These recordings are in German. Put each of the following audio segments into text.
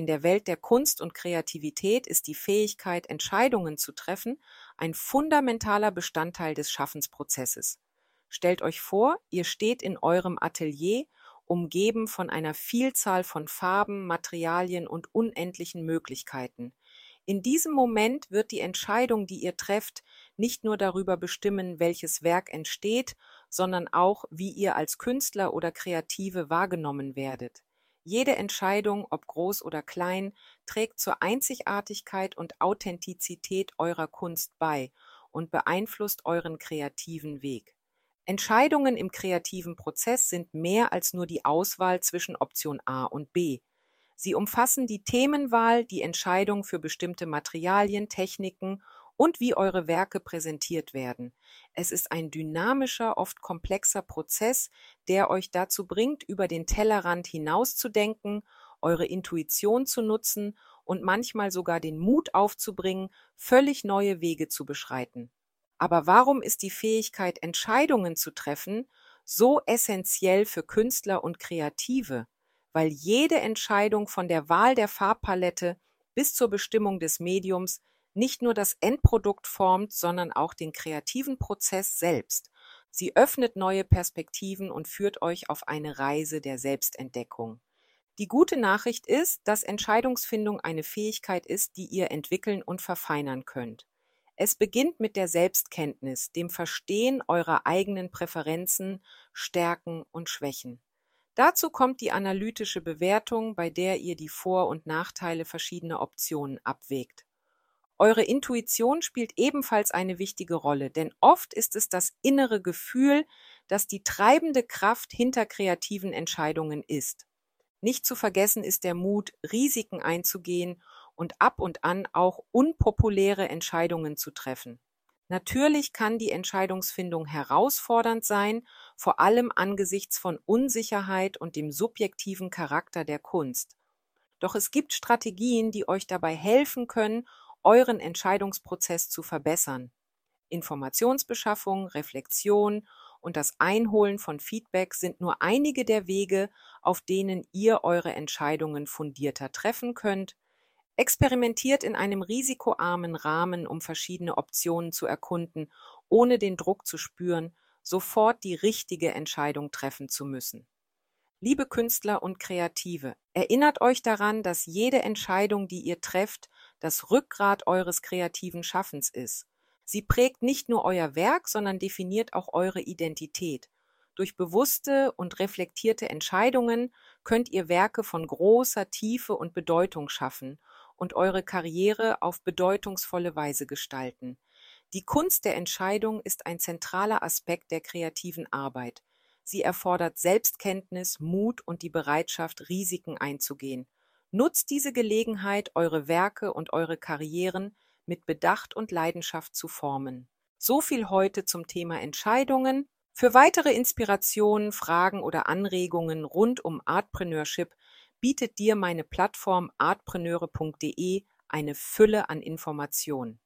In der Welt der Kunst und Kreativität ist die Fähigkeit, Entscheidungen zu treffen, ein fundamentaler Bestandteil des Schaffensprozesses. Stellt euch vor, ihr steht in eurem Atelier, umgeben von einer Vielzahl von Farben, Materialien und unendlichen Möglichkeiten. In diesem Moment wird die Entscheidung, die ihr trefft, nicht nur darüber bestimmen, welches Werk entsteht, sondern auch, wie ihr als Künstler oder Kreative wahrgenommen werdet. Jede Entscheidung, ob groß oder klein, trägt zur Einzigartigkeit und Authentizität eurer Kunst bei und beeinflusst euren kreativen Weg. Entscheidungen im kreativen Prozess sind mehr als nur die Auswahl zwischen Option A und B. Sie umfassen die Themenwahl, die Entscheidung für bestimmte Materialien, Techniken und wie eure Werke präsentiert werden. Es ist ein dynamischer, oft komplexer Prozess, der euch dazu bringt, über den Tellerrand hinauszudenken, eure Intuition zu nutzen und manchmal sogar den Mut aufzubringen, völlig neue Wege zu beschreiten. Aber warum ist die Fähigkeit, Entscheidungen zu treffen, so essentiell für Künstler und Kreative? Weil jede Entscheidung von der Wahl der Farbpalette bis zur Bestimmung des Mediums nicht nur das Endprodukt formt, sondern auch den kreativen Prozess selbst. Sie öffnet neue Perspektiven und führt euch auf eine Reise der Selbstentdeckung. Die gute Nachricht ist, dass Entscheidungsfindung eine Fähigkeit ist, die ihr entwickeln und verfeinern könnt. Es beginnt mit der Selbstkenntnis, dem Verstehen eurer eigenen Präferenzen, Stärken und Schwächen. Dazu kommt die analytische Bewertung, bei der ihr die Vor- und Nachteile verschiedener Optionen abwägt. Eure Intuition spielt ebenfalls eine wichtige Rolle, denn oft ist es das innere Gefühl, das die treibende Kraft hinter kreativen Entscheidungen ist. Nicht zu vergessen ist der Mut, Risiken einzugehen und ab und an auch unpopuläre Entscheidungen zu treffen. Natürlich kann die Entscheidungsfindung herausfordernd sein, vor allem angesichts von Unsicherheit und dem subjektiven Charakter der Kunst. Doch es gibt Strategien, die euch dabei helfen können, euren Entscheidungsprozess zu verbessern. Informationsbeschaffung, Reflexion und das Einholen von Feedback sind nur einige der Wege, auf denen ihr eure Entscheidungen fundierter treffen könnt. Experimentiert in einem risikoarmen Rahmen, um verschiedene Optionen zu erkunden, ohne den Druck zu spüren, sofort die richtige Entscheidung treffen zu müssen. Liebe Künstler und Kreative, erinnert euch daran, dass jede Entscheidung, die ihr trefft, das Rückgrat eures kreativen Schaffens ist. Sie prägt nicht nur euer Werk, sondern definiert auch eure Identität. Durch bewusste und reflektierte Entscheidungen könnt ihr Werke von großer Tiefe und Bedeutung schaffen und eure Karriere auf bedeutungsvolle Weise gestalten. Die Kunst der Entscheidung ist ein zentraler Aspekt der kreativen Arbeit. Sie erfordert Selbstkenntnis, Mut und die Bereitschaft, Risiken einzugehen. Nutzt diese Gelegenheit, eure Werke und eure Karrieren mit Bedacht und Leidenschaft zu formen. So viel heute zum Thema Entscheidungen. Für weitere Inspirationen, Fragen oder Anregungen rund um Artpreneurship bietet dir meine Plattform artpreneure.de eine Fülle an Informationen.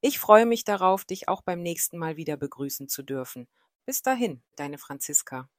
Ich freue mich darauf, dich auch beim nächsten Mal wieder begrüßen zu dürfen. Bis dahin, deine Franziska.